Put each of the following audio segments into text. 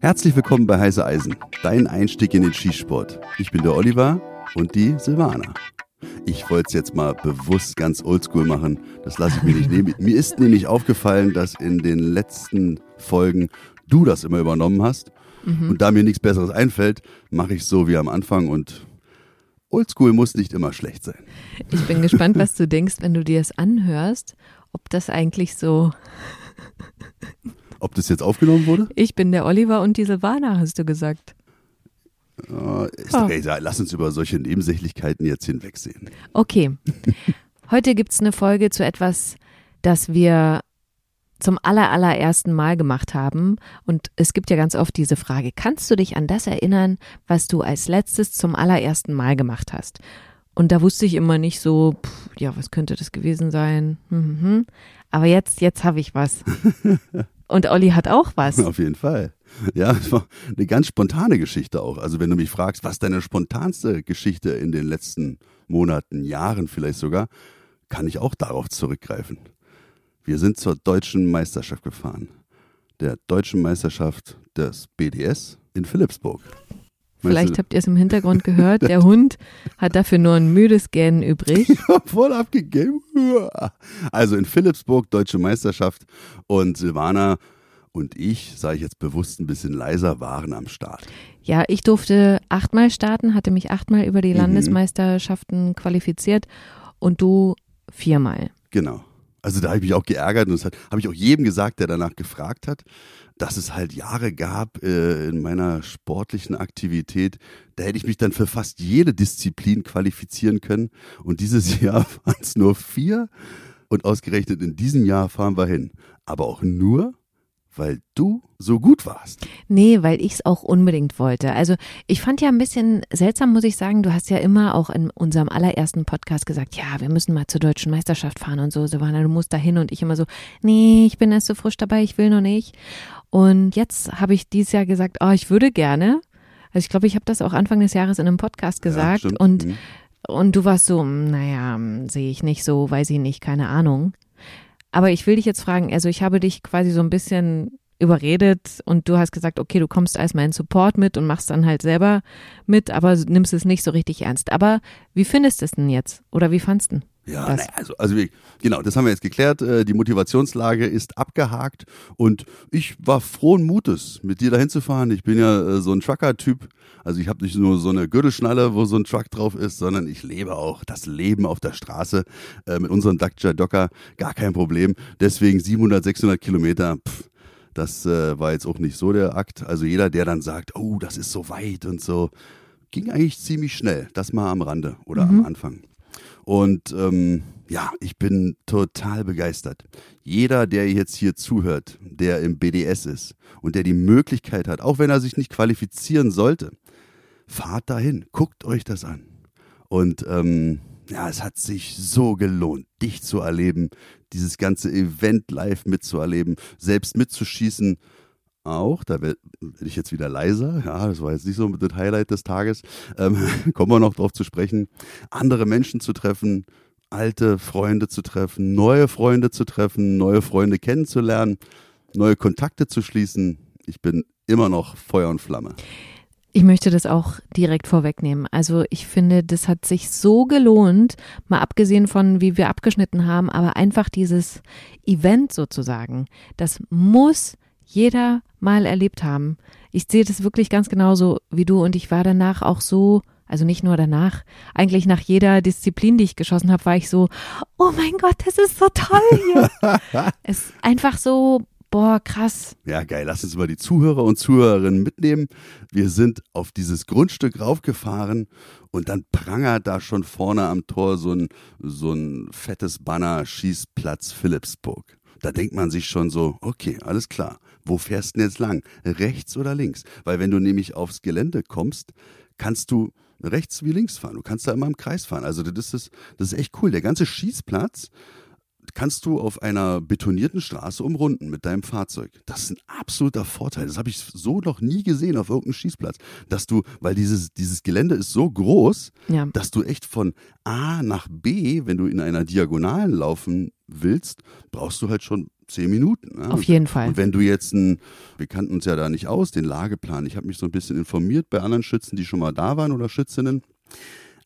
Herzlich willkommen bei Heiße Eisen, dein Einstieg in den Skisport. Ich bin der Oliver und die Silvana. Ich wollte es jetzt mal bewusst ganz oldschool machen. Das lasse ich mir nicht nehmen. Mir ist nämlich aufgefallen, dass in den letzten Folgen du das immer übernommen hast. Mhm. Und da mir nichts Besseres einfällt, mache ich so wie am Anfang und oldschool muss nicht immer schlecht sein. Ich bin gespannt, was du denkst, wenn du dir es anhörst, ob das eigentlich so. Ob das jetzt aufgenommen wurde? Ich bin der Oliver und die Silvana, hast du gesagt. Uh, ist oh. okay, lass uns über solche Nebensächlichkeiten jetzt hinwegsehen. Okay. Heute gibt es eine Folge zu etwas, das wir zum aller, allerersten Mal gemacht haben. Und es gibt ja ganz oft diese Frage, kannst du dich an das erinnern, was du als letztes zum allerersten Mal gemacht hast? Und da wusste ich immer nicht so, pff, ja, was könnte das gewesen sein? Hm, hm, hm. Aber jetzt, jetzt habe ich was. Und Olli hat auch was. Auf jeden Fall. Ja, es war eine ganz spontane Geschichte auch. Also wenn du mich fragst, was deine spontanste Geschichte in den letzten Monaten, Jahren vielleicht sogar, kann ich auch darauf zurückgreifen. Wir sind zur deutschen Meisterschaft gefahren. Der deutschen Meisterschaft des BDS in Philipsburg. Vielleicht habt ihr es im Hintergrund gehört. Der Hund hat dafür nur ein müdes Gähnen übrig. Voll abgegeben. Also in Philipsburg, Deutsche Meisterschaft. Und Silvana und ich, sage ich jetzt bewusst ein bisschen leiser, waren am Start. Ja, ich durfte achtmal starten, hatte mich achtmal über die mhm. Landesmeisterschaften qualifiziert und du viermal. Genau. Also da habe ich mich auch geärgert und das habe ich auch jedem gesagt, der danach gefragt hat, dass es halt Jahre gab äh, in meiner sportlichen Aktivität, da hätte ich mich dann für fast jede Disziplin qualifizieren können. Und dieses Jahr waren es nur vier und ausgerechnet in diesem Jahr fahren wir hin. Aber auch nur, weil du so gut warst. Nee, weil ich es auch unbedingt wollte. Also ich fand ja ein bisschen seltsam, muss ich sagen, du hast ja immer auch in unserem allerersten Podcast gesagt, ja, wir müssen mal zur deutschen Meisterschaft fahren und so, Silvana, du musst da hin und ich immer so, nee, ich bin erst so frisch dabei, ich will noch nicht. Und jetzt habe ich dieses Jahr gesagt, oh, ich würde gerne. Also ich glaube, ich habe das auch Anfang des Jahres in einem Podcast gesagt ja, und mhm. und du warst so, naja, sehe ich nicht so, weiß ich nicht, keine Ahnung. Aber ich will dich jetzt fragen, also ich habe dich quasi so ein bisschen überredet und du hast gesagt, okay, du kommst als mein Support mit und machst dann halt selber mit, aber nimmst es nicht so richtig ernst. Aber wie findest du es denn jetzt? Oder wie fandest du ja, naja, also, also genau, das haben wir jetzt geklärt. Äh, die Motivationslage ist abgehakt und ich war frohen Mutes, mit dir dahin zu fahren. Ich bin ja äh, so ein Trucker-Typ. Also ich habe nicht nur so eine Gürtelschnalle, wo so ein Truck drauf ist, sondern ich lebe auch das Leben auf der Straße äh, mit unserem Dacia Docker. Gar kein Problem. Deswegen 700, 600 Kilometer. Pff, das äh, war jetzt auch nicht so der Akt. Also jeder, der dann sagt, oh, das ist so weit und so, ging eigentlich ziemlich schnell. Das mal am Rande oder mhm. am Anfang. Und ähm, ja, ich bin total begeistert. Jeder, der jetzt hier zuhört, der im BDS ist und der die Möglichkeit hat, auch wenn er sich nicht qualifizieren sollte, fahrt dahin, guckt euch das an. Und ähm, ja, es hat sich so gelohnt, dich zu erleben, dieses ganze Event live mitzuerleben, selbst mitzuschießen. Auch, da werde ich jetzt wieder leiser. Ja, das war jetzt nicht so das Highlight des Tages. Ähm, kommen wir noch drauf zu sprechen. Andere Menschen zu treffen, alte Freunde zu treffen, neue Freunde zu treffen, neue Freunde kennenzulernen, neue Kontakte zu schließen. Ich bin immer noch Feuer und Flamme. Ich möchte das auch direkt vorwegnehmen. Also ich finde, das hat sich so gelohnt, mal abgesehen von, wie wir abgeschnitten haben, aber einfach dieses Event sozusagen, das muss jeder mal erlebt haben. Ich sehe das wirklich ganz genauso wie du und ich war danach auch so, also nicht nur danach, eigentlich nach jeder Disziplin, die ich geschossen habe, war ich so, oh mein Gott, das ist so toll hier. es ist einfach so Boah, krass. Ja, geil. Lass uns mal die Zuhörer und Zuhörerinnen mitnehmen. Wir sind auf dieses Grundstück raufgefahren und dann prangert da schon vorne am Tor so ein, so ein fettes Banner Schießplatz Philipsburg. Da denkt man sich schon so, okay, alles klar. Wo fährst du denn jetzt lang? Rechts oder links? Weil wenn du nämlich aufs Gelände kommst, kannst du rechts wie links fahren. Du kannst da immer im Kreis fahren. Also das ist, das ist echt cool. Der ganze Schießplatz kannst du auf einer betonierten Straße umrunden mit deinem Fahrzeug. Das ist ein absoluter Vorteil. Das habe ich so noch nie gesehen auf irgendeinem Schießplatz, dass du, weil dieses dieses Gelände ist so groß, Ja. dass du echt von A nach B, wenn du in einer Diagonalen laufen willst, brauchst du halt schon zehn Minuten. ne? Auf jeden Fall. Und wenn du jetzt ein, wir kannten uns ja da nicht aus, den Lageplan, ich habe mich so ein bisschen informiert bei anderen Schützen, die schon mal da waren oder Schützinnen.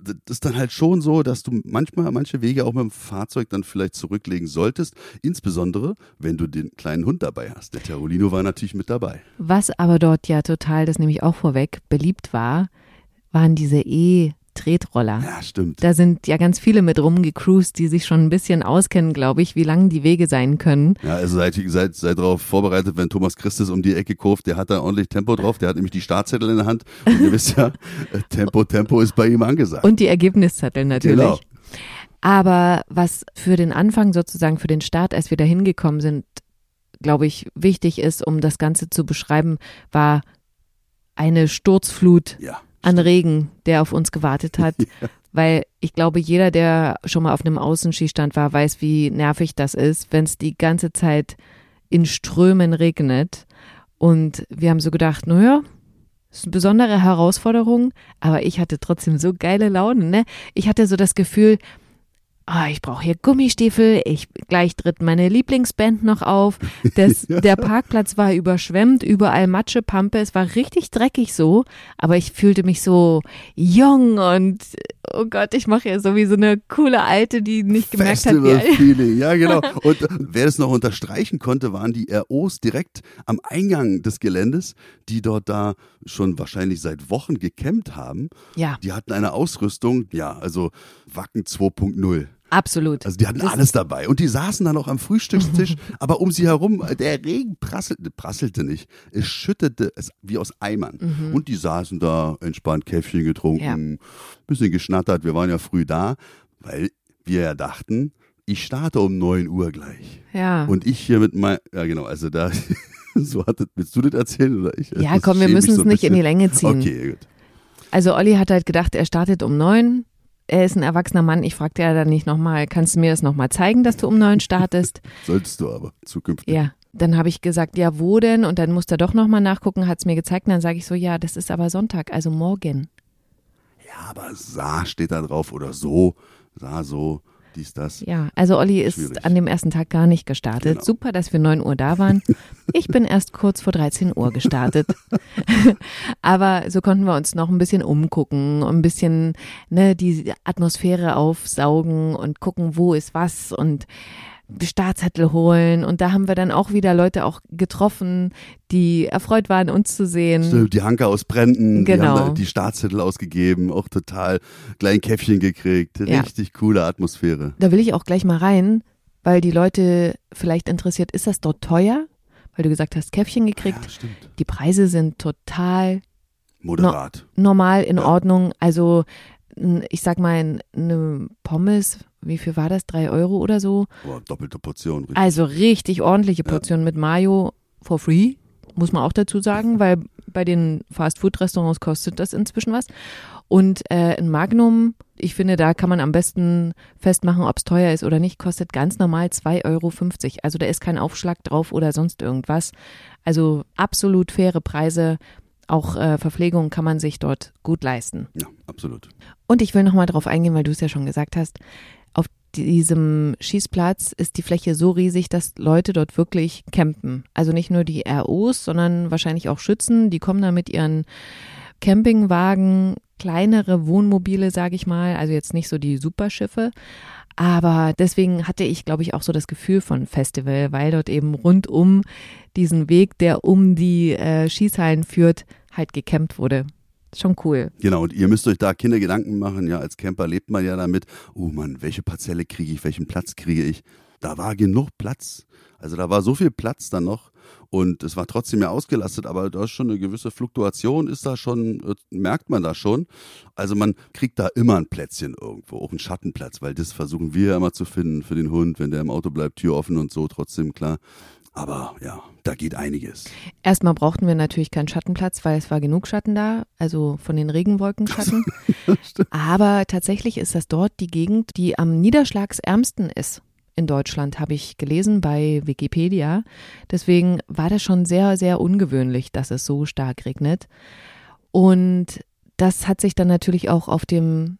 Das ist dann halt schon so, dass du manchmal manche Wege auch mit dem Fahrzeug dann vielleicht zurücklegen solltest, insbesondere wenn du den kleinen Hund dabei hast. Der Terolino war natürlich mit dabei. Was aber dort ja total, das nehme ich auch vorweg, beliebt war, waren diese E-Tretroller. Ja, stimmt. Da sind ja ganz viele mit rumgecruised, die sich schon ein bisschen auskennen, glaube ich, wie lang die Wege sein können. Ja, also seid, seid, seid darauf vorbereitet, wenn Thomas Christus um die Ecke kurft, der hat da ordentlich Tempo drauf, der hat nämlich die Startzettel in der Hand. Und ihr wisst ja, äh, Tempo, Tempo ist bei ihm angesagt. Und die Ergebniszettel natürlich. Genau. Aber was für den Anfang sozusagen, für den Start, als wir da hingekommen sind, glaube ich, wichtig ist, um das Ganze zu beschreiben, war eine Sturzflut Ja. An Regen, der auf uns gewartet hat. Weil ich glaube, jeder, der schon mal auf einem Außenskistand war, weiß, wie nervig das ist, wenn es die ganze Zeit in Strömen regnet. Und wir haben so gedacht, naja, das ist eine besondere Herausforderung, aber ich hatte trotzdem so geile Laune. Ne? Ich hatte so das Gefühl, ah, ich brauche hier Gummistiefel, ich gleich tritt meine Lieblingsband noch auf. Das, Der Parkplatz war überschwemmt, überall Matsche, Pampe, es war richtig dreckig so, aber ich fühlte mich so jung und oh Gott, ich mache ja so wie so eine coole Alte, die nicht gemerkt hat, wie. Festival-Feeling, ja genau. Und wer das noch unterstreichen konnte, waren die ROs direkt am Eingang des Geländes, die dort da schon wahrscheinlich seit Wochen gecampt haben. Ja, Die hatten eine Ausrüstung, ja, also Wacken 2.0. absolut. Also die hatten alles dabei. Und die saßen dann auch am Frühstückstisch, aber um sie herum, der Regen prasselte, prasselte nicht. Es schüttete es wie aus Eimern. Und die saßen da, entspannt Käffchen getrunken, bisschen geschnattert. Wir waren ja früh da, weil wir ja dachten, ich starte um 9 Uhr gleich. ja. Und ich hier mit mein, ja genau, also da, so hattet, willst du das erzählen oder ich? Ja, Das komm, wir müssen so es ein nicht in die bisschen. Länge ziehen. Okay, gut. Also Olli hat halt gedacht, er startet um neun. Er ist ein erwachsener Mann. Ich fragte ja dann nicht nochmal, kannst du mir das nochmal zeigen, dass du um neun startest? Solltest du aber zukünftig. ja. Dann habe ich gesagt, ja, wo denn? Und dann musste er doch nochmal nachgucken, hat es mir gezeigt. Und dann sage ich so, ja, das ist aber Sonntag, also morgen. Ja, aber Sa steht da drauf oder so, Sa so, dies, das. Ja, also Olli ist Schwierig. an dem ersten Tag gar nicht gestartet. Genau. Super, dass wir 9 Uhr da waren. Ich bin erst kurz vor 13 Uhr gestartet. Aber so konnten wir uns noch ein bisschen umgucken, ein bisschen ne, die Atmosphäre aufsaugen und gucken, wo ist was und Startzettel holen. Und da haben wir dann auch wieder Leute auch getroffen, die erfreut waren, uns zu sehen. Stimmt, Die Hanke aus Brenten, die Genau. haben da die Startzettel ausgegeben, auch total klein Käffchen gekriegt. Ja. Richtig coole Atmosphäre. Da will ich auch gleich mal rein, weil die Leute vielleicht interessiert, ist das dort teuer? Weil du gesagt hast, Käffchen gekriegt. Ja, stimmt. Die Preise sind total Moderat. normal in Ja. Ordnung. Also ich sag mal, eine Pommes, wie viel war das? Drei Euro oder so? Boah, doppelte Portion. Richtig. Also richtig ordentliche Portion mit Mayo for free, muss man auch dazu sagen, weil bei den Fast-Food-Restaurants kostet das inzwischen was. Und äh, ein Magnum, ich finde, da kann man am besten festmachen, ob es teuer ist oder nicht, kostet ganz normal 2,50 Euro. Also da ist kein Aufschlag drauf oder sonst irgendwas. Also absolut faire Preise. Auch äh, Verpflegung kann man sich dort gut leisten. Ja, absolut. Und ich will nochmal drauf eingehen, weil du es ja schon gesagt hast. Diesem Schießplatz ist die Fläche so riesig, dass Leute dort wirklich campen. Also nicht nur die ROs, sondern wahrscheinlich auch Schützen. Die kommen da mit ihren Campingwagen, kleinere Wohnmobile, sage ich mal. Also jetzt nicht so die Superschiffe. Aber deswegen hatte ich, glaube ich, auch so das Gefühl von Festival, weil dort eben rund um diesen Weg, der um die äh, Schießhallen führt, halt gecampt wurde. Schon cool. Genau, und ihr müsst euch da Kinder Gedanken machen, ja, als Camper lebt man ja damit, oh Mann, welche Parzelle kriege ich, welchen Platz kriege ich? Da war genug Platz. Also da war so viel Platz dann noch und es war trotzdem ja ausgelastet, aber da ist schon eine gewisse Fluktuation, ist da schon, äh, merkt man da schon. Also man kriegt da immer ein Plätzchen irgendwo, auch einen Schattenplatz, weil das versuchen wir ja immer zu finden für den Hund, wenn der im Auto bleibt, Tür offen und so, trotzdem klar. Aber ja, da geht einiges. Erstmal brauchten wir natürlich keinen Schattenplatz, weil es war genug Schatten da, also von den Regenwolkenschatten. Aber tatsächlich ist das dort die Gegend, die am niederschlagsärmsten ist in Deutschland, habe ich gelesen bei Wikipedia. Deswegen war das schon sehr, sehr ungewöhnlich, dass es so stark regnet. Und das hat sich dann natürlich auch auf dem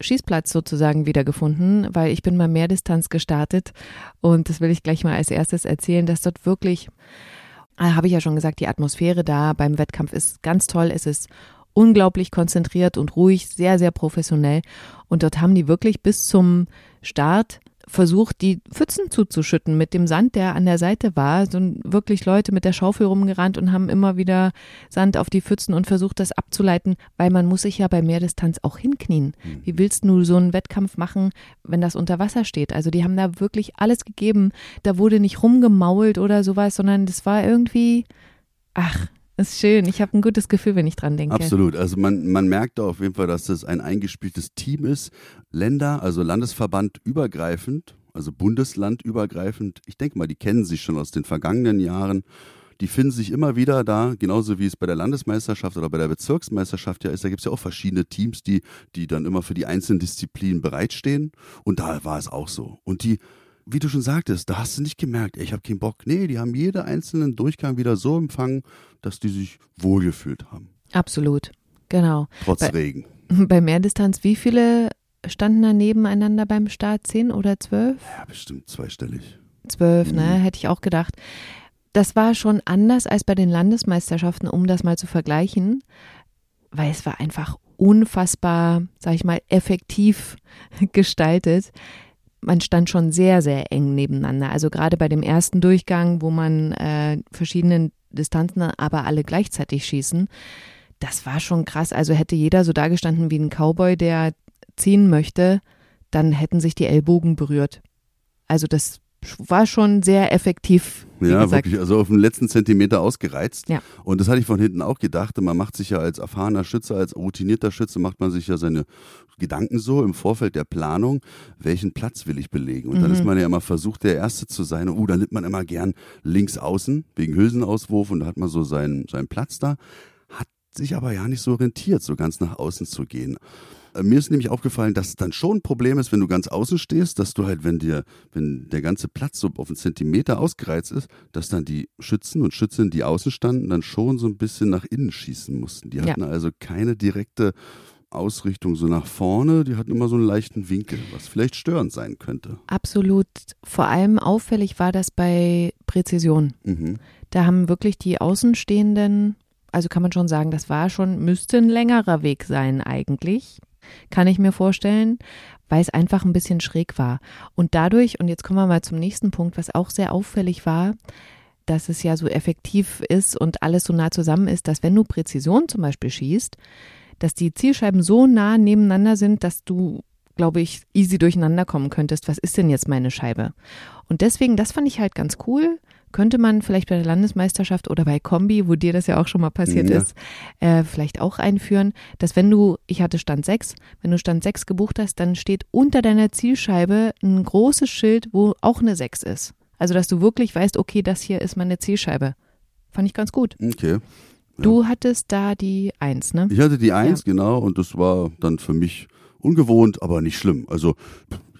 Schießplatz sozusagen wiedergefunden, weil ich bin mal Mehrdistanz gestartet und das will ich gleich mal als erstes erzählen, dass dort wirklich, äh, habe ich ja schon gesagt, die Atmosphäre da beim Wettkampf ist ganz toll. Es ist unglaublich konzentriert und ruhig, sehr, sehr professionell. Und dort haben die wirklich bis zum Start versucht, die Pfützen zuzuschütten mit dem Sand, der an der Seite war. So wirklich Leute mit der Schaufel rumgerannt und haben immer wieder Sand auf die Pfützen und versucht, das abzuleiten, weil man muss sich ja bei Mehrdistanz auch hinknien. Mhm. Wie willst du so einen Wettkampf machen, wenn das unter Wasser steht? Also die haben da wirklich alles gegeben. Da wurde nicht rumgemault oder sowas, sondern das war irgendwie, ach, das ist schön. Ich habe ein gutes Gefühl, wenn ich dran denke. Absolut. Also man, man merkt auf jeden Fall, dass das ein eingespieltes Team ist. Länder, also Landesverband übergreifend, also bundeslandübergreifend. Ich denke mal, die kennen sich schon aus den vergangenen Jahren. Die finden sich immer wieder da, genauso wie es bei der Landesmeisterschaft oder bei der Bezirksmeisterschaft ja ist. Da gibt es ja auch verschiedene Teams, die, die dann immer für die einzelnen Disziplinen bereitstehen. Und da war es auch so. Und die wie du schon sagtest, da hast du nicht gemerkt, ey, ich habe keinen Bock. Nee, die haben jeden einzelnen Durchgang wieder so empfangen, dass die sich wohlgefühlt haben. Absolut, genau. Trotz bei, Regen. Bei Mehrdistanz, wie viele standen da nebeneinander beim Start? Zehn oder zwölf? Ja, bestimmt zweistellig. Zwölf, ne? mhm. ne? Hätte ich auch gedacht. Das war schon anders als bei den Landesmeisterschaften, um das mal zu vergleichen, weil es war einfach unfassbar, sag ich mal, effektiv gestaltet man stand schon sehr, sehr eng nebeneinander. Also gerade bei dem ersten Durchgang, wo man äh, verschiedenen Distanzen, aber alle gleichzeitig schießen, das war schon krass. Also hätte jeder so dagestanden wie ein Cowboy, der ziehen möchte, dann hätten sich die Ellbogen berührt. Also das war schon sehr effektiv. Ja, gesagt. wirklich, also auf den letzten Zentimeter ausgereizt. Ja. Und das hatte ich von hinten auch gedacht. Man macht sich ja als erfahrener Schütze, als routinierter Schütze, macht man sich ja seine Gedanken so im Vorfeld der Planung, welchen Platz will ich belegen. Und mhm. dann ist man ja immer versucht, der Erste zu sein. Und uh, dann nimmt man immer gern links außen, wegen Hülsenauswurf, und da hat man so seinen, seinen Platz da. Hat sich aber ja nicht so orientiert, so ganz nach außen zu gehen. Äh, mir ist nämlich aufgefallen, dass es dann schon ein Problem ist, wenn du ganz außen stehst, dass du halt, wenn dir, wenn der ganze Platz so auf einen Zentimeter ausgereizt ist, dass dann die Schützen und Schützinnen, die außen standen, dann schon so ein bisschen nach innen schießen mussten. Die hatten ja. also keine direkte Ausrichtung so nach vorne, die hatten immer so einen leichten Winkel, was vielleicht störend sein könnte. Absolut. Vor allem auffällig war das bei Präzision. Mhm. Da haben wirklich die Außenstehenden, also kann man schon sagen, das war schon, müsste ein längerer Weg sein eigentlich kann ich mir vorstellen, weil es einfach ein bisschen schräg war. Und dadurch, und jetzt kommen wir mal zum nächsten Punkt, was auch sehr auffällig war, dass es ja so effektiv ist und alles so nah zusammen ist, dass wenn du Präzision zum Beispiel schießt, dass die Zielscheiben so nah nebeneinander sind, dass du, glaube ich, easy durcheinander kommen könntest. Was ist denn jetzt meine Scheibe? Und deswegen, das fand ich halt ganz cool könnte man vielleicht bei der Landesmeisterschaft oder bei Kombi, wo dir das ja auch schon mal passiert ja. ist, äh, vielleicht auch einführen, dass wenn du, ich hatte Stand 6, wenn du Stand 6 gebucht hast, dann steht unter deiner Zielscheibe ein großes Schild, wo auch eine 6 ist. Also, dass du wirklich weißt, okay, das hier ist meine Zielscheibe. Fand ich ganz gut. Okay. Ja. Du hattest da die 1, ne? Ich hatte die 1, ja. genau, und das war dann für mich ungewohnt, aber nicht schlimm. Also,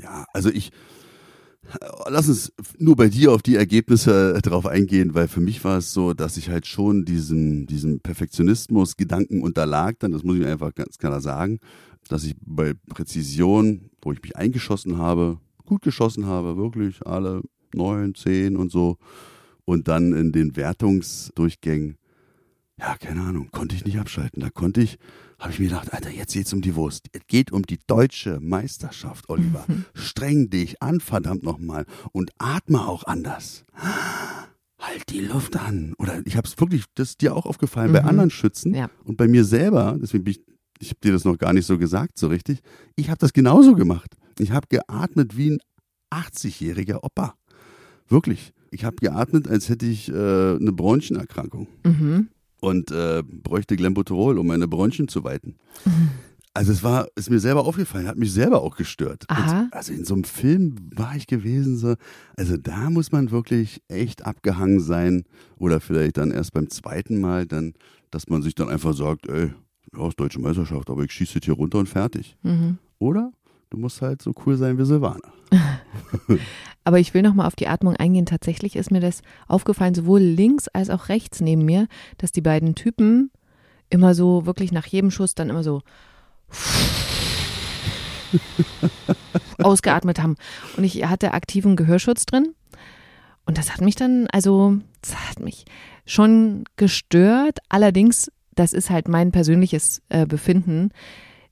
ja, also ich, Lass uns nur bei dir auf die Ergebnisse drauf eingehen, weil für mich war es so, dass ich halt schon diesem, diesem Perfektionismus-Gedanken unterlag, dann, das muss ich einfach ganz klar sagen, dass ich bei Präzision, wo ich mich eingeschossen habe, gut geschossen habe, wirklich alle neun, zehn und so, und dann in den Wertungsdurchgängen, ja, keine Ahnung, konnte ich nicht abschalten. Da konnte ich habe ich mir gedacht, Alter, jetzt geht's um die Wurst. Es geht um die deutsche Meisterschaft, Oliver. Mhm. Streng dich an, verdammt nochmal. Und atme auch anders. Halt die Luft an. Oder ich habe es wirklich, das ist dir auch aufgefallen, mhm. bei anderen Schützen ja. und bei mir selber, deswegen bin ich, ich habe dir das noch gar nicht so gesagt, so richtig. Ich habe das genauso gemacht. Ich habe geatmet wie ein 80-jähriger Opa. Wirklich. Ich habe geatmet, als hätte ich äh, eine Bronchenerkrankung. Mhm und äh, bräuchte Glenbuterol, um meine Bronchien zu weiten. Mhm. Also es war, ist mir selber aufgefallen, hat mich selber auch gestört. Und, also in so einem Film war ich gewesen, so, also da muss man wirklich echt abgehangen sein oder vielleicht dann erst beim zweiten Mal dann, dass man sich dann einfach sagt, ey, ja, ist deutsche Meisterschaft, aber ich schieße jetzt hier runter und fertig. Mhm. Oder? Du musst halt so cool sein wie Silvana. Aber ich will nochmal auf die Atmung eingehen. Tatsächlich ist mir das aufgefallen, sowohl links als auch rechts neben mir, dass die beiden Typen immer so wirklich nach jedem Schuss dann immer so ausgeatmet haben. Und ich hatte aktiven Gehörschutz drin. Und das hat mich dann, also, das hat mich schon gestört. Allerdings, das ist halt mein persönliches äh, Befinden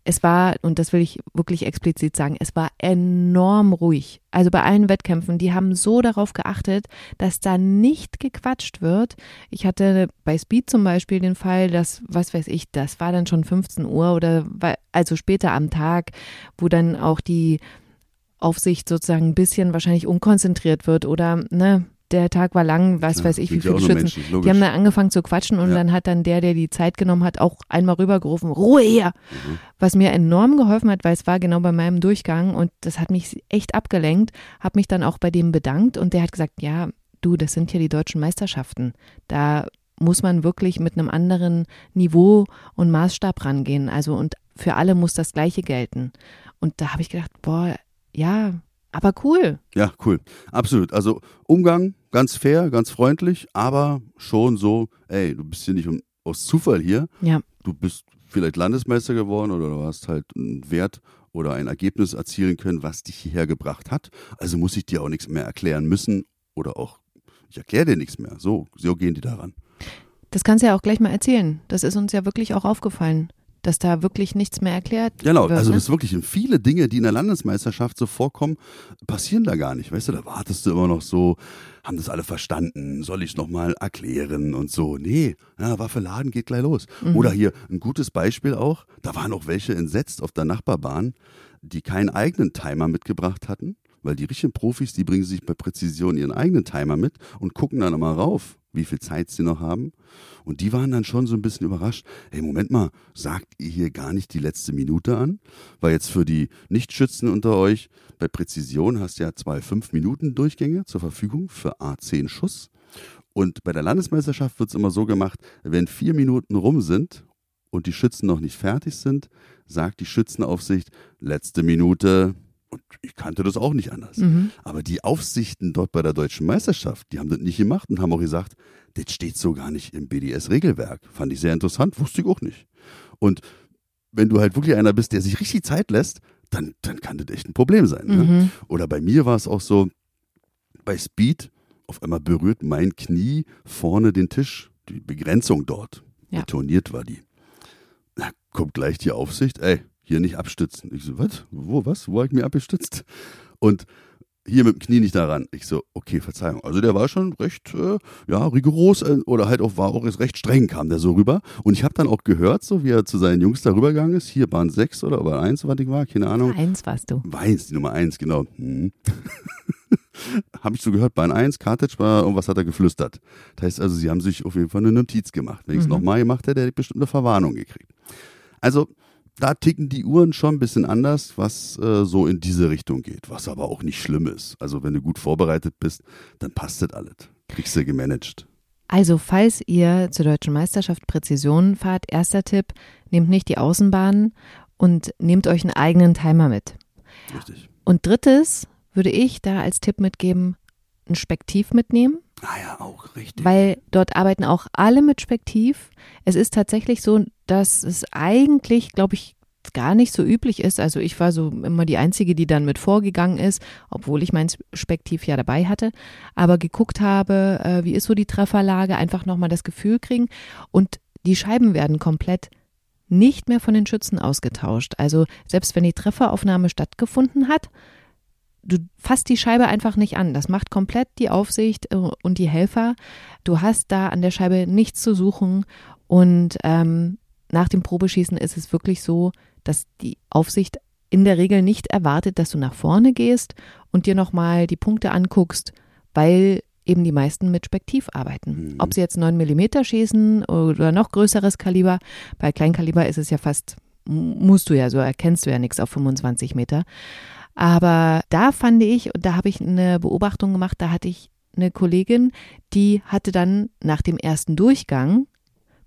es war, und das will ich wirklich explizit sagen, es war enorm ruhig. Also bei allen Wettkämpfen, die haben so darauf geachtet, dass da nicht gequatscht wird. Ich hatte bei Speed zum Beispiel den Fall, dass, was weiß ich, das war dann schon 15 Uhr oder also später am Tag, wo dann auch die Aufsicht sozusagen ein bisschen wahrscheinlich unkonzentriert wird oder ne, der Tag war lang, was ja, weiß ich, wie viele Schützen. Menschen, die haben dann angefangen zu quatschen und ja. dann hat dann der, der die Zeit genommen hat, auch einmal rübergerufen, Ruhe her! Mhm. Was mir enorm geholfen hat, weil es war genau bei meinem Durchgang und das hat mich echt abgelenkt, habe mich dann auch bei dem bedankt und der hat gesagt, ja, du, das sind ja die deutschen Meisterschaften. Da muss man wirklich mit einem anderen Niveau und Maßstab rangehen. Also und für alle muss das Gleiche gelten. Und da habe ich gedacht, boah, ja, aber cool. Ja, cool. Absolut. Also Umgang ganz fair, ganz freundlich, aber schon so, ey, du bist hier nicht aus Zufall hier. Ja. Du bist vielleicht Landesmeister geworden oder du hast halt einen Wert oder ein Ergebnis erzielen können, was dich hierher gebracht hat. Also muss ich dir auch nichts mehr erklären müssen oder auch, ich erkläre dir nichts mehr. So, so gehen die daran. Das kannst du ja auch gleich mal erzählen. Das ist uns ja wirklich auch aufgefallen dass da wirklich nichts mehr erklärt genau, wird. also ne? das ist wirklich viele Dinge, die in der Landesmeisterschaft so vorkommen, passieren da gar nicht. Weißt du, da wartest du immer noch so, haben das alle verstanden, soll ich es nochmal erklären und so. Nee, ja, Waffe laden geht gleich los. Mhm. Oder hier ein gutes Beispiel auch, da waren auch welche entsetzt auf der Nachbarbahn, die keinen eigenen Timer mitgebracht hatten, weil die richtigen Profis, die bringen sich bei Präzision ihren eigenen Timer mit und gucken dann immer rauf wie viel Zeit sie noch haben. Und die waren dann schon so ein bisschen überrascht. Hey, Moment mal, sagt ihr hier gar nicht die letzte Minute an? Weil jetzt für die Nichtschützen unter euch, bei Präzision hast du ja zwei fünf Minuten Durchgänge zur Verfügung für A10 Schuss. Und bei der Landesmeisterschaft wird es immer so gemacht, wenn vier Minuten rum sind und die Schützen noch nicht fertig sind, sagt die Schützenaufsicht, letzte Minute, und ich kannte das auch nicht anders. Mhm. Aber die Aufsichten dort bei der deutschen Meisterschaft, die haben das nicht gemacht und haben auch gesagt, das steht so gar nicht im BDS-Regelwerk. Fand ich sehr interessant, wusste ich auch nicht. Und wenn du halt wirklich einer bist, der sich richtig Zeit lässt, dann, dann kann das echt ein Problem sein. Ne? Mhm. Oder bei mir war es auch so, bei Speed, auf einmal berührt mein Knie vorne den Tisch, die Begrenzung dort. Ja. Betoniert war die. Da kommt gleich die Aufsicht, ey, hier nicht abstützen. Ich so, was? Wo, was? Wo habe ich mir abgestützt? Und hier mit dem Knie nicht daran. Ich so, okay, Verzeihung. Also der war schon recht, äh, ja, rigoros äh, oder halt auch war auch recht streng, kam der so rüber. Und ich habe dann auch gehört, so wie er zu seinen Jungs da rübergegangen ist, hier Bahn 6 oder Bahn 1, was ich war, keine Ahnung. Eins warst du. Eins, die Nummer 1, genau. Hm. habe ich so gehört, Bahn 1, Cartage war, irgendwas hat er geflüstert. Das heißt also, sie haben sich auf jeden Fall eine Notiz gemacht. Wenn ich es mhm. nochmal gemacht hätte, hätte ich bestimmt eine Verwarnung gekriegt. Also, da ticken die Uhren schon ein bisschen anders, was äh, so in diese Richtung geht, was aber auch nicht schlimm ist. Also wenn du gut vorbereitet bist, dann passt das alles. Kriegst du gemanagt. Also falls ihr zur deutschen Meisterschaft Präzision fahrt, erster Tipp, nehmt nicht die Außenbahn und nehmt euch einen eigenen Timer mit. Richtig. Und drittes würde ich da als Tipp mitgeben, ein Spektiv mitnehmen. Ah ja, auch richtig. Weil dort arbeiten auch alle mit Spektiv. Es ist tatsächlich so, dass es eigentlich, glaube ich, gar nicht so üblich ist. Also ich war so immer die Einzige, die dann mit vorgegangen ist, obwohl ich mein Spektiv ja dabei hatte, aber geguckt habe, äh, wie ist so die Trefferlage, einfach nochmal das Gefühl kriegen. Und die Scheiben werden komplett nicht mehr von den Schützen ausgetauscht. Also selbst wenn die Trefferaufnahme stattgefunden hat, du fasst die Scheibe einfach nicht an. Das macht komplett die Aufsicht äh, und die Helfer. Du hast da an der Scheibe nichts zu suchen. Und ähm, nach dem Probeschießen ist es wirklich so, dass die Aufsicht in der Regel nicht erwartet, dass du nach vorne gehst und dir nochmal die Punkte anguckst, weil eben die meisten mit Spektiv arbeiten. Mhm. Ob sie jetzt 9 mm schießen oder noch größeres Kaliber, bei Kleinkaliber ist es ja fast, musst du ja, so erkennst du ja nichts auf 25 Meter. Aber da fand ich, und da habe ich eine Beobachtung gemacht, da hatte ich eine Kollegin, die hatte dann nach dem ersten Durchgang,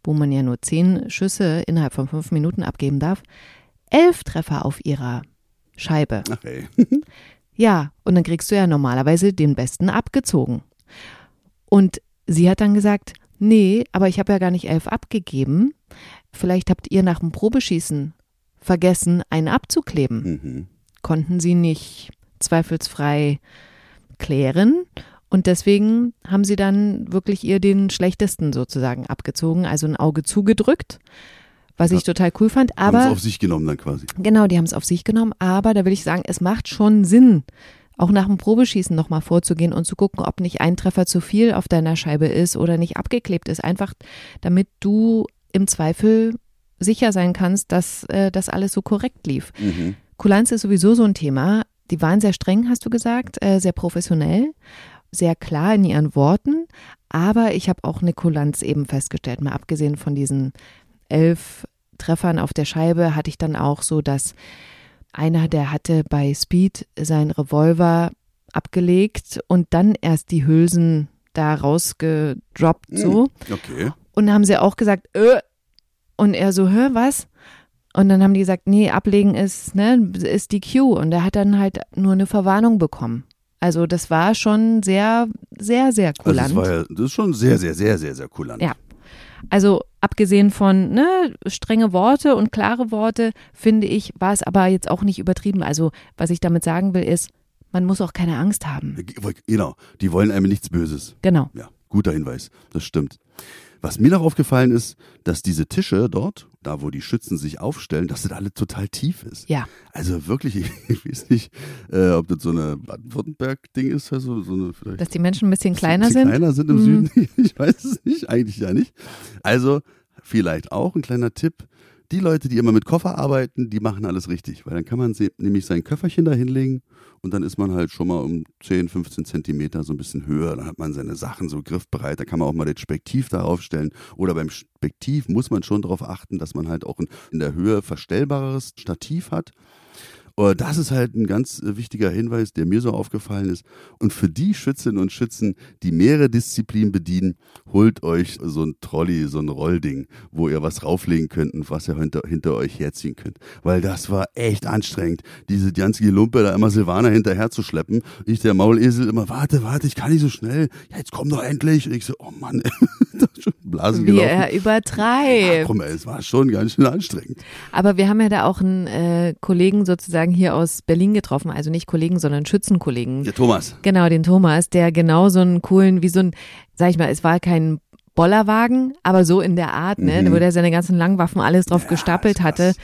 wo man ja nur zehn Schüsse innerhalb von fünf Minuten abgeben darf, elf Treffer auf ihrer Scheibe. Ach ey. Ja, und dann kriegst du ja normalerweise den besten abgezogen. Und sie hat dann gesagt, nee, aber ich habe ja gar nicht elf abgegeben. Vielleicht habt ihr nach dem Probeschießen vergessen, einen abzukleben. Mhm. Konnten sie nicht zweifelsfrei klären. Und deswegen haben sie dann wirklich ihr den schlechtesten sozusagen abgezogen, also ein Auge zugedrückt, was ich total cool fand. Haben es Aber auf sich genommen dann quasi. Genau, die haben es auf sich genommen, aber da will ich sagen, es macht schon Sinn, auch nach dem Probeschießen nochmal vorzugehen und zu gucken, ob nicht ein Treffer zu viel auf deiner Scheibe ist oder nicht abgeklebt ist. Einfach damit du im Zweifel sicher sein kannst, dass äh, das alles so korrekt lief. Mhm. Kulanz ist sowieso so ein Thema. Die waren sehr streng, hast du gesagt, äh, sehr professionell, sehr klar in ihren Worten. Aber ich habe auch eine Kulanz eben festgestellt. Mal abgesehen von diesen elf Treffern auf der Scheibe hatte ich dann auch so, dass einer, der hatte bei Speed seinen Revolver abgelegt und dann erst die Hülsen da rausgedroppt so. Okay. Und dann haben sie auch gesagt, äh, und er so, hä, was? Und dann haben die gesagt, nee, ablegen ist, ne, ist die Q. Und er hat dann halt nur eine Verwarnung bekommen. Also das war schon sehr, sehr, sehr Also kulant. das, war ja, das ist schon sehr, sehr, sehr, sehr, sehr kulant. Ja. Also abgesehen von ne, strenge Worte und klare Worte, finde ich, war es aber jetzt auch nicht übertrieben. Also was ich damit sagen will, ist, man muss auch keine Angst haben. Genau. Die wollen einem nichts Böses. Genau. Ja, guter Hinweis. Das stimmt. Was mir noch aufgefallen ist, dass diese Tische dort, da wo die Schützen sich aufstellen, dass das alle total tief ist. Ja. Also wirklich, ich, ich weiß nicht, äh, ob das so eine Baden-Württemberg-Ding ist, also so eine vielleicht Dass die Menschen ein bisschen kleiner ein bisschen sind. kleiner sind im Mhm. Süden. Ich weiß es nicht, eigentlich ja nicht. Also vielleicht auch ein kleiner Tipp. Die Leute, die immer mit Koffer arbeiten, die machen alles richtig, weil dann kann man nämlich sein Köfferchen da hinlegen und dann ist man halt schon mal um 10, 15 Zentimeter so ein bisschen höher. Dann hat man seine Sachen so griffbereit. Da kann man auch mal das Spektiv darauf stellen. Oder beim Spektiv muss man schon darauf achten, dass man halt auch in, in der Höhe verstellbares Stativ hat. Das ist halt ein ganz äh, wichtiger Hinweis, der mir so aufgefallen ist. Und für die Schützinnen und Schützen, die mehrere Disziplinen bedienen, holt euch so ein Trolley, so ein Rollding, wo ihr was rauflegen könnt und was ihr hinter, hinter euch herziehen könnt. Weil das war echt anstrengend, diese ganze Lumpe da immer Silvaner hinterher zu schleppen. Ich, der Maulesel, immer, warte, warte, ich kann nicht so schnell. Ja, jetzt komm doch endlich. Und ich so, oh Mann, da ist schon Blasen Wie gelaufen. er Ja, übertreibt. komm, ey, es war schon ganz schön anstrengend. Aber wir haben ja da auch einen äh, Kollegen sozusagen hier aus Berlin getroffen. Also nicht Kollegen, sondern Schützenkollegen. Der Thomas. Genau, den Thomas, der genau so einen coolen, wie so ein, sag ich mal, es war kein Bollerwagen, aber so in der Art, ne, Mhm. wo der seine ganzen Langwaffen alles drauf Ja, gestapelt ist krass.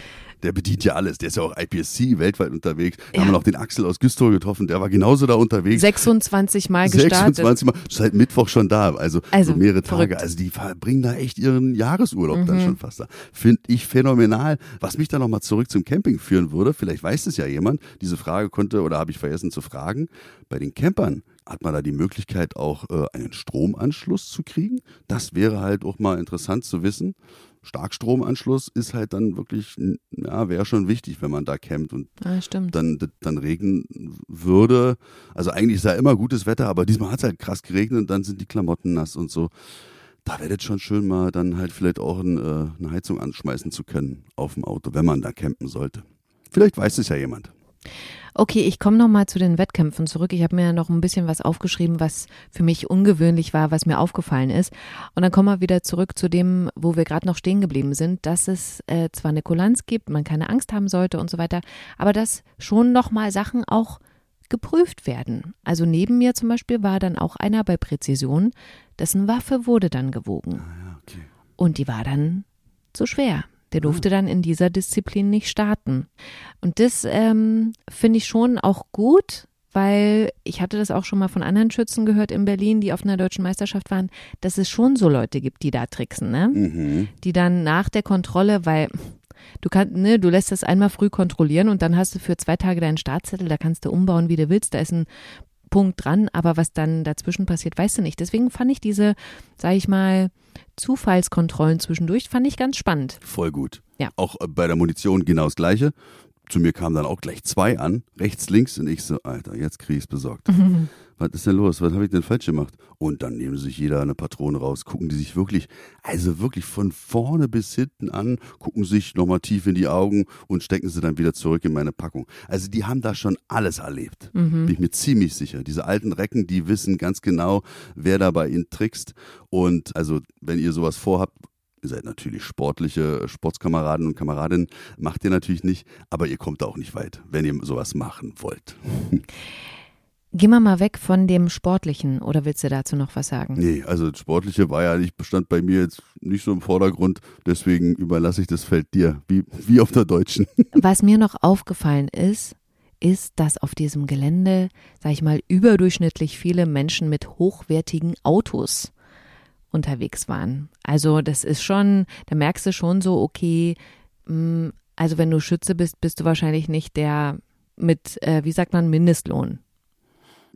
Der bedient ja alles. Der ist ja auch IPSC weltweit unterwegs. Da Ja. haben wir noch den Axel aus Güstrow getroffen. Der war genauso da unterwegs. 26 Mal gestartet. 26 Mal. Seit Mittwoch schon da. Also, Also, so mehrere verrückt. Tage. Also die verbringen da echt ihren Jahresurlaub Mhm. dann schon fast da. Finde ich phänomenal. Was mich dann nochmal zurück zum Camping führen würde, vielleicht weiß es ja jemand, diese Frage konnte oder habe ich vergessen zu fragen. Bei den Campern hat man da die Möglichkeit auch äh, einen Stromanschluss zu kriegen? Das wäre halt auch mal interessant zu wissen. Starkstromanschluss ist halt dann wirklich, ja, wäre schon wichtig, wenn man da campt und Ah, stimmt. dann, dann regnen würde. Also eigentlich ist ja immer gutes Wetter, aber diesmal hat es halt krass geregnet und dann sind die Klamotten nass und so. Da wäre es schon schön, mal dann halt vielleicht auch ein, äh, eine Heizung anschmeißen zu können auf dem Auto, wenn man da campen sollte. Vielleicht weiß es ja jemand. Okay, ich komme nochmal zu den Wettkämpfen zurück. Ich habe mir noch ein bisschen was aufgeschrieben, was für mich ungewöhnlich war, was mir aufgefallen ist. Und dann kommen wir wieder zurück zu dem, wo wir gerade noch stehen geblieben sind, dass es äh, zwar eine Kulanz gibt, man keine Angst haben sollte und so weiter, aber dass schon nochmal Sachen auch geprüft werden. Also neben mir zum Beispiel war dann auch einer bei Präzision, dessen Waffe wurde dann gewogen. Ja, okay. Und die war dann zu schwer. Der durfte dann in dieser Disziplin nicht starten. Und das ähm, finde ich schon auch gut, weil ich hatte das auch schon mal von anderen Schützen gehört in Berlin, die auf einer deutschen Meisterschaft waren, dass es schon so Leute gibt, die da tricksen, ne? Mhm. Die dann nach der Kontrolle, weil du kannst, ne, du lässt das einmal früh kontrollieren und dann hast du für zwei Tage deinen Startzettel, da kannst du umbauen, wie du willst, da ist ein Punkt dran, aber was dann dazwischen passiert, weißt du nicht. Deswegen fand ich diese, sag ich mal, Zufallskontrollen zwischendurch, fand ich ganz spannend. Voll gut. Ja. Auch äh, bei der Munition genau das Gleiche. Zu mir kamen dann auch gleich zwei an, rechts, links, und ich so, Alter, jetzt krieg ich's besorgt. was ist denn los? Was habe ich denn falsch gemacht? Und dann nehmen sich jeder eine Patrone raus, gucken die sich wirklich, also wirklich von vorne bis hinten an, gucken sich nochmal tief in die Augen und stecken sie dann wieder zurück in meine Packung. Also die haben da schon alles erlebt. Mhm. Bin ich mir ziemlich sicher. Diese alten Recken, die wissen ganz genau, wer da bei ihnen trickst. Und also, wenn ihr sowas vorhabt, Ihr seid natürlich sportliche Sportskameraden und Kameradinnen, macht ihr natürlich nicht, aber ihr kommt da auch nicht weit, wenn ihr sowas machen wollt. Gehen wir mal weg von dem Sportlichen oder willst du dazu noch was sagen? Nee, also das Sportliche war ja nicht, bestand bei mir jetzt nicht so im Vordergrund, deswegen überlasse ich das Feld dir, wie, wie auf der Deutschen. Was mir noch aufgefallen ist, ist, dass auf diesem Gelände, sag ich mal, überdurchschnittlich viele Menschen mit hochwertigen Autos unterwegs waren. Also das ist schon, da merkst du schon so, okay, mh, also wenn du Schütze bist, bist du wahrscheinlich nicht der mit, äh, wie sagt man, Mindestlohn.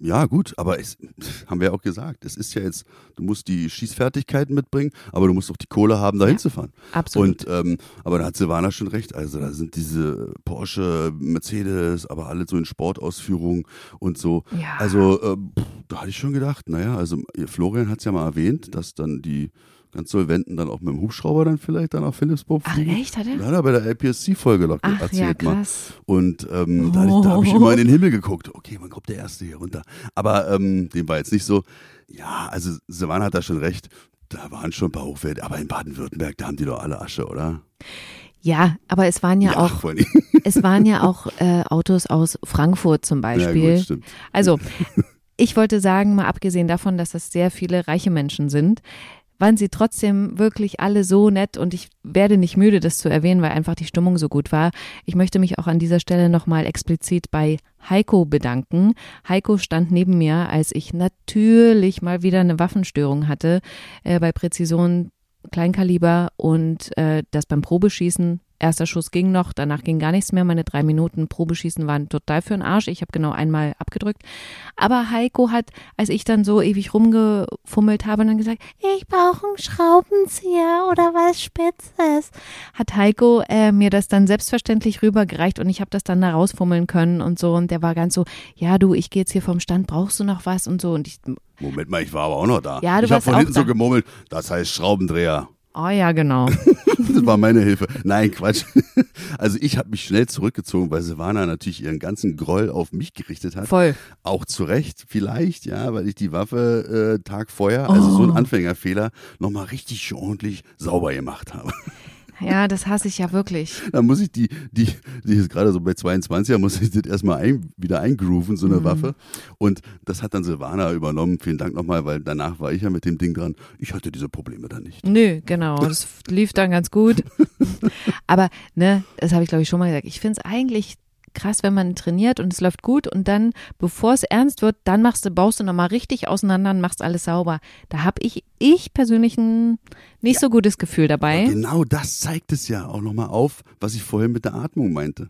Ja, gut, aber es haben wir ja auch gesagt, es ist ja jetzt, du musst die Schießfertigkeiten mitbringen, aber du musst auch die Kohle haben, da Ja, hinzufahren. Absolut. Und ähm, aber da hat Silvana schon recht. Also da sind diese Porsche, Mercedes, aber alle so in Sportausführungen und so. ja. Also pff, da hatte ich schon gedacht, naja, also Florian hat es ja mal erwähnt, dass dann die ganz Solventen dann auch mit dem Hubschrauber dann vielleicht dann auf Philippsburg Ach fliegen. echt, hat er? Da hat er bei der LPSC-Folge noch Ach ja, erzählt mal. Und ähm, da, da habe ich immer in den Himmel geguckt. Okay, wann kommt der Erste hier runter? Aber ähm, dem war jetzt nicht so. Ja, also Silvana hat da schon recht. Da waren schon ein paar Hochwerte. Aber in Baden-Württemberg, da haben die doch alle Asche, oder? Ja, aber es waren ja, auch, vor allem. es waren ja auch äh, Autos aus Frankfurt zum Ja, Beispiel. gut, stimmt. Also, ich wollte sagen, mal abgesehen davon, dass das sehr viele reiche Menschen sind, waren sie trotzdem wirklich alle so nett und ich werde nicht müde, das zu erwähnen, weil einfach die Stimmung so gut war. Ich möchte mich auch an dieser Stelle nochmal explizit bei Heiko bedanken. Heiko stand neben mir, als ich natürlich mal wieder eine Waffenstörung hatte äh, bei Präzision Kleinkaliber und äh, das beim Probeschießen. Erster Schuss ging noch, danach ging gar nichts mehr. Meine drei Minuten Probeschießen waren total für den Arsch. Ich habe genau einmal abgedrückt. Aber Heiko hat, als ich dann so ewig rumgefummelt habe, dann gesagt, ich brauche einen Schraubenzieher oder was Spitzes, hat Heiko äh, mir das dann selbstverständlich rübergereicht und ich habe das dann da rausfummeln können und so. Und der war ganz so, ja du, ich gehe jetzt hier vom Stand, brauchst du noch was und so. Und ich, Moment mal, ich war aber auch noch da. Ja, du ich habe von hinten da. so gemurmelt, das heißt Schraubendreher. Oh ja, genau. Das war meine Hilfe. Nein, Quatsch. Also ich habe mich schnell zurückgezogen, weil Silvana natürlich ihren ganzen Groll auf mich gerichtet hat. Voll. Auch zu Recht, vielleicht, ja, weil ich die Waffe äh, Tag vorher, also so ein Oh. Anfängerfehler, nochmal richtig ordentlich sauber gemacht habe. Ja, das hasse ich ja wirklich. Da muss ich die, die, die ist gerade so bei 22er, muss ich das erstmal ein, wieder eingrooven, so eine Mhm. Waffe. Und das hat dann Silvana übernommen. Vielen Dank nochmal, weil danach war ich ja mit dem Ding dran. Ich hatte diese Probleme dann nicht. Nö, genau. Das lief dann ganz gut. Aber, ne, das habe ich glaube ich schon mal gesagt. Ich finde es eigentlich krass, wenn man trainiert und es läuft gut und dann, bevor es ernst wird, dann machst du, baust du nochmal richtig auseinander und machst alles sauber. Da habe ich, ich persönlich ein nicht so gutes Gefühl dabei. Genau das zeigt es ja auch nochmal auf, was ich vorhin mit der Atmung meinte.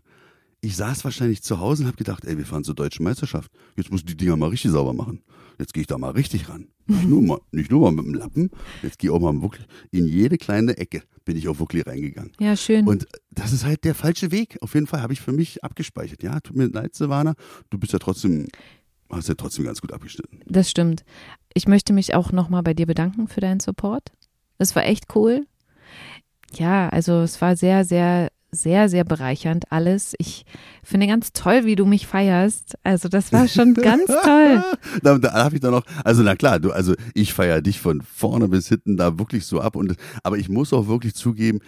Ich saß wahrscheinlich zu Hause und habe gedacht, ey, wir fahren zur deutschen Meisterschaft. Jetzt muss ich die Dinger mal richtig sauber machen. Jetzt gehe ich da mal richtig ran. Nicht nur mal, nicht nur mal mit dem Lappen. Jetzt gehe ich auch mal wirklich in jede kleine Ecke bin ich auch wirklich reingegangen. Ja, schön. Und das ist halt der falsche Weg. Auf jeden Fall habe ich für mich abgespeichert. Ja, tut mir leid, Silvana. Du bist ja trotzdem, hast ja trotzdem ganz gut abgeschnitten. Das stimmt. Ich möchte mich auch nochmal bei dir bedanken für deinen Support. Das war echt cool. Ja, also es war sehr, sehr, sehr, sehr bereichernd alles. Ich finde ganz toll, wie du mich feierst. Also das war schon ganz toll. Da, da habe ich dann noch, also na klar, du, also ich feiere dich von vorne bis hinten da wirklich so ab. Und aber ich muss auch wirklich zugeben,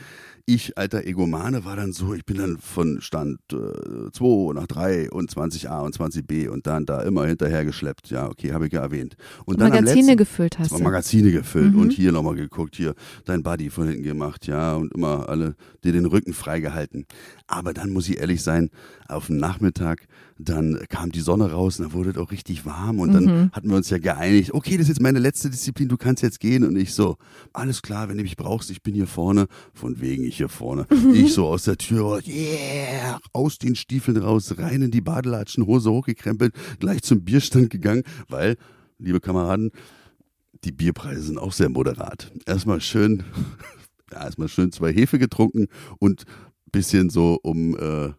ich, alter Egomane, war dann so, ich bin dann von Stand 2 nach 3 und 20a und 20b und dann da immer hinterher geschleppt. Ja, okay, habe ich ja erwähnt. Und dann am Magazine letzten, gefüllt hast du. Magazine gefüllt Mhm. und hier nochmal geguckt, hier dein Buddy von hinten gemacht, ja, und immer alle dir den Rücken freigehalten. Aber dann muss ich ehrlich sein, auf dem Nachmittag, dann kam die Sonne raus und dann wurde es auch richtig warm und dann Mhm. hatten wir uns ja geeinigt, okay, das ist jetzt meine letzte Disziplin, du kannst jetzt gehen und ich so, alles klar, wenn du mich brauchst, ich bin hier vorne, von wegen ich hier vorne. Ich so aus der Tür, raus, yeah, aus den Stiefeln raus, rein in die Badelatschen, Hose hochgekrempelt, gleich zum Bierstand gegangen, weil, liebe Kameraden, die Bierpreise sind auch sehr moderat. Erstmal schön, ja, erstmal schön zwei Hefe getrunken und bisschen so, um äh,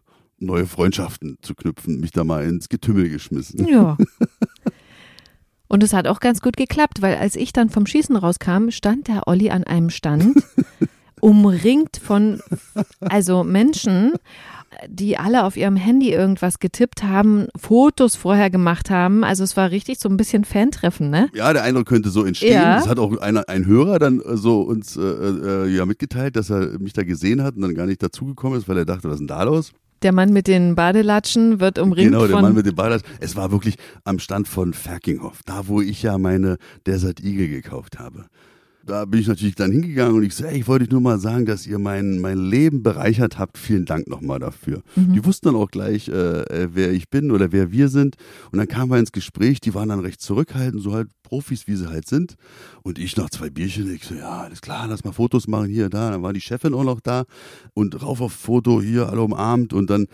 neue Freundschaften zu knüpfen, mich da mal ins Getümmel geschmissen. Ja. Und es hat auch ganz gut geklappt, weil als ich dann vom Schießen rauskam, stand der Olli an einem Stand, umringt von also Menschen, die alle auf ihrem Handy irgendwas getippt haben, Fotos vorher gemacht haben. Also es war richtig so ein bisschen Fantreffen, ne? Ja, der Eindruck könnte so entstehen. Ja. Das hat auch einer, ein Hörer dann äh, so uns äh, äh, ja mitgeteilt, dass er mich da gesehen hat und dann gar nicht dazugekommen ist, weil er dachte, was ist denn da los? Der Mann mit den Badelatschen wird umringt genau, der von Mann mit dem Ballast. Es war wirklich am Stand von Ferkinghoff, da wo ich ja meine Desert Eagle gekauft habe. Da bin ich natürlich dann hingegangen und ich so, ey, ich wollte euch nur mal sagen, dass ihr mein, mein Leben bereichert habt. Vielen Dank nochmal dafür. Mhm. Die wussten dann auch gleich, äh, äh, wer ich bin oder wer wir sind. Und dann kamen wir ins Gespräch, die waren dann recht zurückhaltend, so halt Profis, wie sie halt sind. Und ich nach zwei Bierchen, ich so, ja, alles klar, lass mal Fotos machen, hier, da. Dann war die Chefin auch noch da und rauf auf Foto, hier, alle umarmt und dann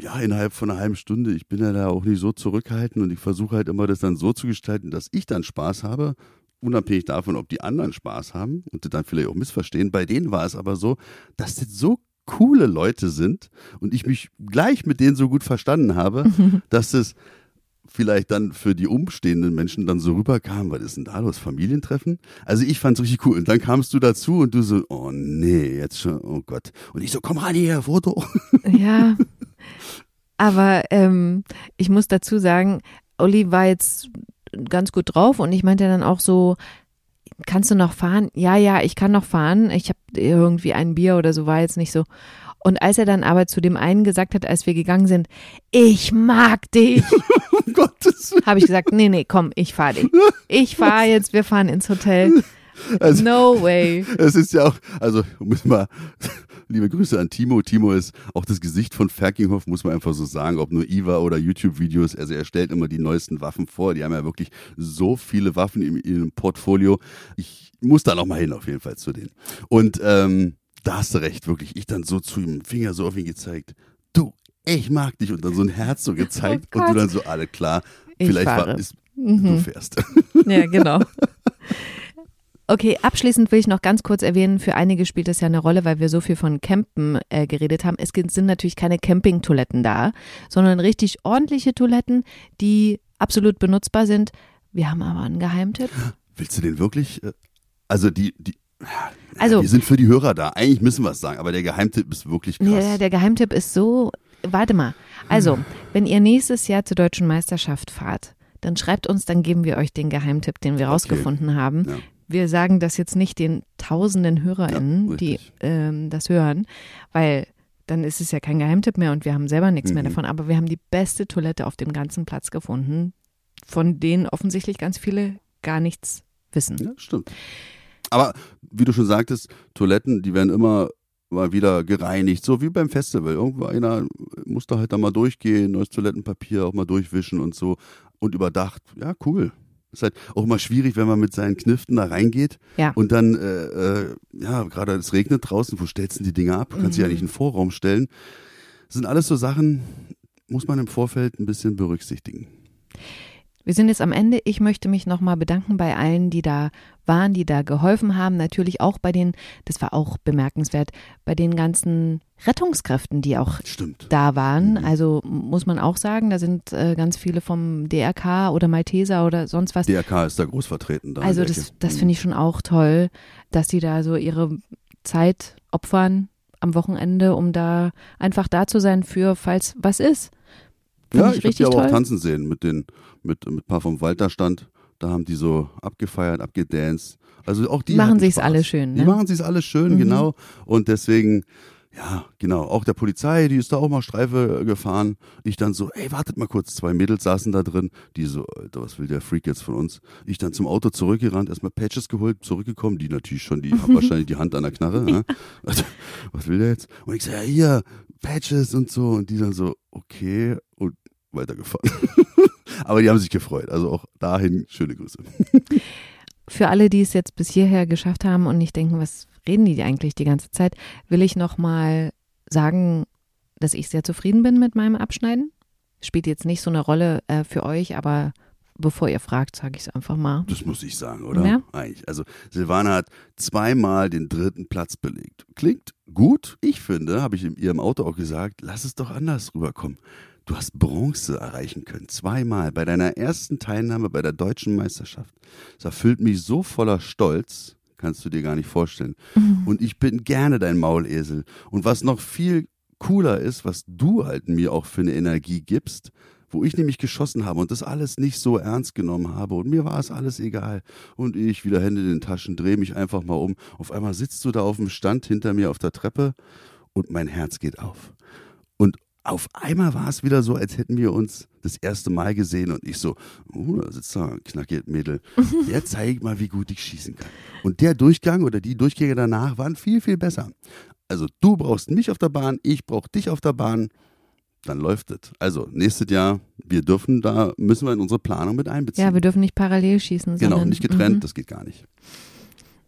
ja, innerhalb von einer halben Stunde, ich bin ja da auch nicht so zurückhaltend und ich versuche halt immer das dann so zu gestalten, dass ich dann Spaß habe, unabhängig davon, ob die anderen Spaß haben und das dann vielleicht auch missverstehen. Bei denen war es aber so, dass das so coole Leute sind und ich mich gleich mit denen so gut verstanden habe, dass es vielleicht dann für die umstehenden Menschen dann so rüberkam, was ist denn da los, Familientreffen? Also ich fand's richtig cool. Und dann kamst du dazu und du so, oh nee, jetzt schon, oh Gott. Und ich so, komm ran hier, Foto. Ja. Aber ähm, ich muss dazu sagen, Olli war jetzt ganz gut drauf und ich meinte dann auch so, kannst du noch fahren? Ja, ja, ich kann noch fahren. Ich habe irgendwie ein Bier oder so, war jetzt nicht so. Und als er dann aber zu dem einen gesagt hat, als wir gegangen sind, ich mag dich, um habe ich gesagt, nee, nee, komm, ich fahr dich. Ich fahr jetzt, wir fahren ins Hotel. Also, No way. Es ist ja auch, also muss mal, liebe Grüße an Timo. Timo ist auch das Gesicht von Ferkinghoff, muss man einfach so sagen, ob nur Iva oder YouTube-Videos. Also er stellt immer die neuesten Waffen vor. Die haben ja wirklich so viele Waffen in ihrem Portfolio. Ich muss da noch mal hin, auf jeden Fall zu denen. Und ähm, da hast du recht, wirklich. Ich dann so zu ihm, Finger so auf ihn gezeigt. Du, ich mag dich. Und dann so ein Herz so gezeigt. Oh und du dann so, alle klar. Ich Vielleicht fahre. war, ist, du Mhm. fährst. Ja, genau. Okay, abschließend will ich noch ganz kurz erwähnen, für einige spielt das ja eine Rolle, weil wir so viel von Campen äh, geredet haben. Es sind natürlich keine Campingtoiletten da, sondern richtig ordentliche Toiletten, die absolut benutzbar sind. Wir haben aber einen Geheimtipp. Willst du den wirklich? äh, Also die, die Also- wir sind für die Hörer da. Eigentlich müssen wir es sagen, aber der Geheimtipp ist wirklich krass. Ja, der Geheimtipp ist so, warte mal. Also, wenn ihr nächstes Jahr zur deutschen Meisterschaft fahrt, dann schreibt uns, dann geben wir euch den Geheimtipp, den wir rausgefunden haben. Ja. Wir sagen das jetzt nicht den tausenden HörerInnen, Ja, die ähm, das hören, weil dann ist es ja kein Geheimtipp mehr und wir haben selber nichts mehr Mhm. davon. Aber wir haben die beste Toilette auf dem ganzen Platz gefunden, von denen offensichtlich ganz viele gar nichts wissen. Ja, stimmt. Aber wie du schon sagtest, Toiletten, die werden immer mal wieder gereinigt, so wie beim Festival. Irgendwo einer muss da halt da mal durchgehen, neues Toilettenpapier auch mal durchwischen und so und überdacht. Ja, cool. Ist halt auch immer schwierig, wenn man mit seinen Kniften da reingeht Ja. und dann, äh, äh, ja, gerade es regnet draußen, wo stellst du die Dinger ab? Du kannst sie ja Mhm. nicht in den Vorraum stellen. Das sind alles so Sachen, muss man im Vorfeld ein bisschen berücksichtigen. Wir sind jetzt am Ende. Ich möchte mich nochmal bedanken bei allen, die da waren, die da geholfen haben. Natürlich auch bei den, das war auch bemerkenswert, bei den ganzen Rettungskräften, die auch Stimmt. da waren. Mhm. Also muss man auch sagen, da sind äh, ganz viele vom DRK oder Malteser oder sonst was. DRK ist da groß vertreten. Da Also das, das Mhm. finde ich schon auch toll, dass die da so ihre Zeit opfern am Wochenende, um da einfach da zu sein für, falls was ist. Find Ja, ich ich, habe die aber toll. auch tanzen sehen mit den, mit, mit ein paar vom Walter stand. Da haben die so abgefeiert, abgedanced. Also auch die Machen sich's Spaß. alle schön, Die ne? machen sich's alle schön, Mhm. genau. Und deswegen, ja, genau. Auch der Polizei, die ist da auch mal Streife gefahren. Ich dann so, ey, wartet mal kurz. Zwei Mädels saßen da drin. Die so, Alter, was will der Freak jetzt von uns? Ich dann zum Auto zurückgerannt, erstmal Patches geholt, zurückgekommen. Die natürlich schon, die haben wahrscheinlich die Hand an der Knarre. ne? Also, was will der jetzt? Und ich so, ja, hier, Patches und so. Und die dann so, okay. Und weitergefahren. Aber die haben sich gefreut. Also auch dahin schöne Grüße. Für alle, die es jetzt bis hierher geschafft haben und nicht denken, was reden die eigentlich die ganze Zeit, will ich nochmal sagen, dass ich sehr zufrieden bin mit meinem Abschneiden. Spielt jetzt nicht so eine Rolle äh, für euch, aber bevor ihr fragt, sage ich es einfach mal. Das muss ich sagen, oder? Ja. Eigentlich. Also Silvana hat zweimal den dritten Platz belegt. Klingt gut. Ich finde, habe ich in ihrem Auto auch gesagt, lass es doch anders rüberkommen. Du hast Bronze erreichen können, zweimal bei deiner ersten Teilnahme bei der deutschen Meisterschaft. Das erfüllt mich so voller Stolz, kannst du dir gar nicht vorstellen. Mhm. Und ich bin gerne dein Maulesel. Und was noch viel cooler ist, was du halt mir auch für eine Energie gibst, wo ich nämlich geschossen habe und das alles nicht so ernst genommen habe und mir war es alles egal und ich wieder Hände in den Taschen, drehe mich einfach mal um. Auf einmal sitzt du da auf dem Stand hinter mir auf der Treppe und mein Herz geht auf. Und auf einmal war es wieder so, als hätten wir uns das erste Mal gesehen und ich so, oh, da sitzt da ein knackig Mädel. Der zeigt mal, wie gut ich schießen kann. Und der Durchgang oder die Durchgänge danach waren viel, viel besser. Also du brauchst mich auf der Bahn, ich brauche dich auf der Bahn, dann läuft es. Also nächstes Jahr, wir dürfen, da müssen wir in unsere Planung mit einbeziehen. Ja, wir dürfen nicht parallel schießen. Genau, sondern, nicht getrennt, mhm. das geht gar nicht.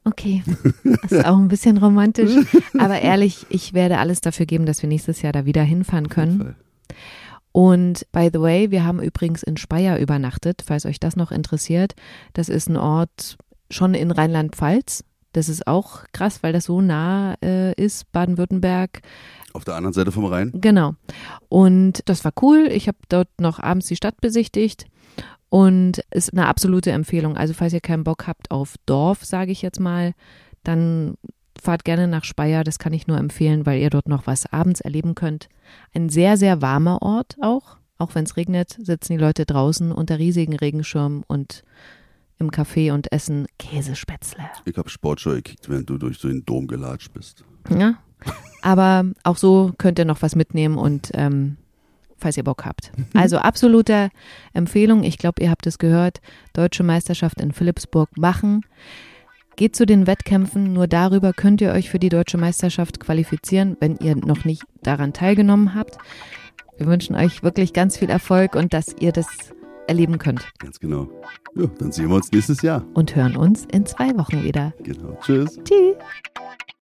Okay, das ist auch ein bisschen romantisch. Aber ehrlich, ich werde alles dafür geben, dass wir nächstes Jahr da wieder hinfahren können. Und by the way, wir haben übrigens in Speyer übernachtet, falls euch das noch interessiert. Das ist ein Ort schon in Rheinland-Pfalz. Das ist auch krass, weil das so nah äh, ist, Baden-Württemberg. Auf der anderen Seite vom Rhein. Genau. Und das war cool. Ich habe dort noch abends die Stadt besichtigt und ist eine absolute Empfehlung. Also falls ihr keinen Bock habt auf Dorf, sage ich jetzt mal, dann fahrt gerne nach Speyer. Das kann ich nur empfehlen, weil ihr dort noch was abends erleben könnt. Ein sehr, sehr warmer Ort auch. Auch wenn es regnet, sitzen die Leute draußen unter riesigen Regenschirmen und im Café und essen Käsespätzle. Ich habe Sportschau gekickt, während du durch so den Dom gelatscht bist. Ja, aber auch so könnt ihr noch was mitnehmen und ähm, falls ihr Bock habt. Also absolute Empfehlung. Ich glaube, ihr habt es gehört. Deutsche Meisterschaft in Philipsburg machen. Geht zu den Wettkämpfen. Nur darüber könnt ihr euch für die deutsche Meisterschaft qualifizieren, wenn ihr noch nicht daran teilgenommen habt. Wir wünschen euch wirklich ganz viel Erfolg und dass ihr das erleben könnt. Ganz genau. Ja, dann sehen wir uns nächstes Jahr. Und hören uns in zwei Wochen wieder. Genau. Tschüss. Tschüss.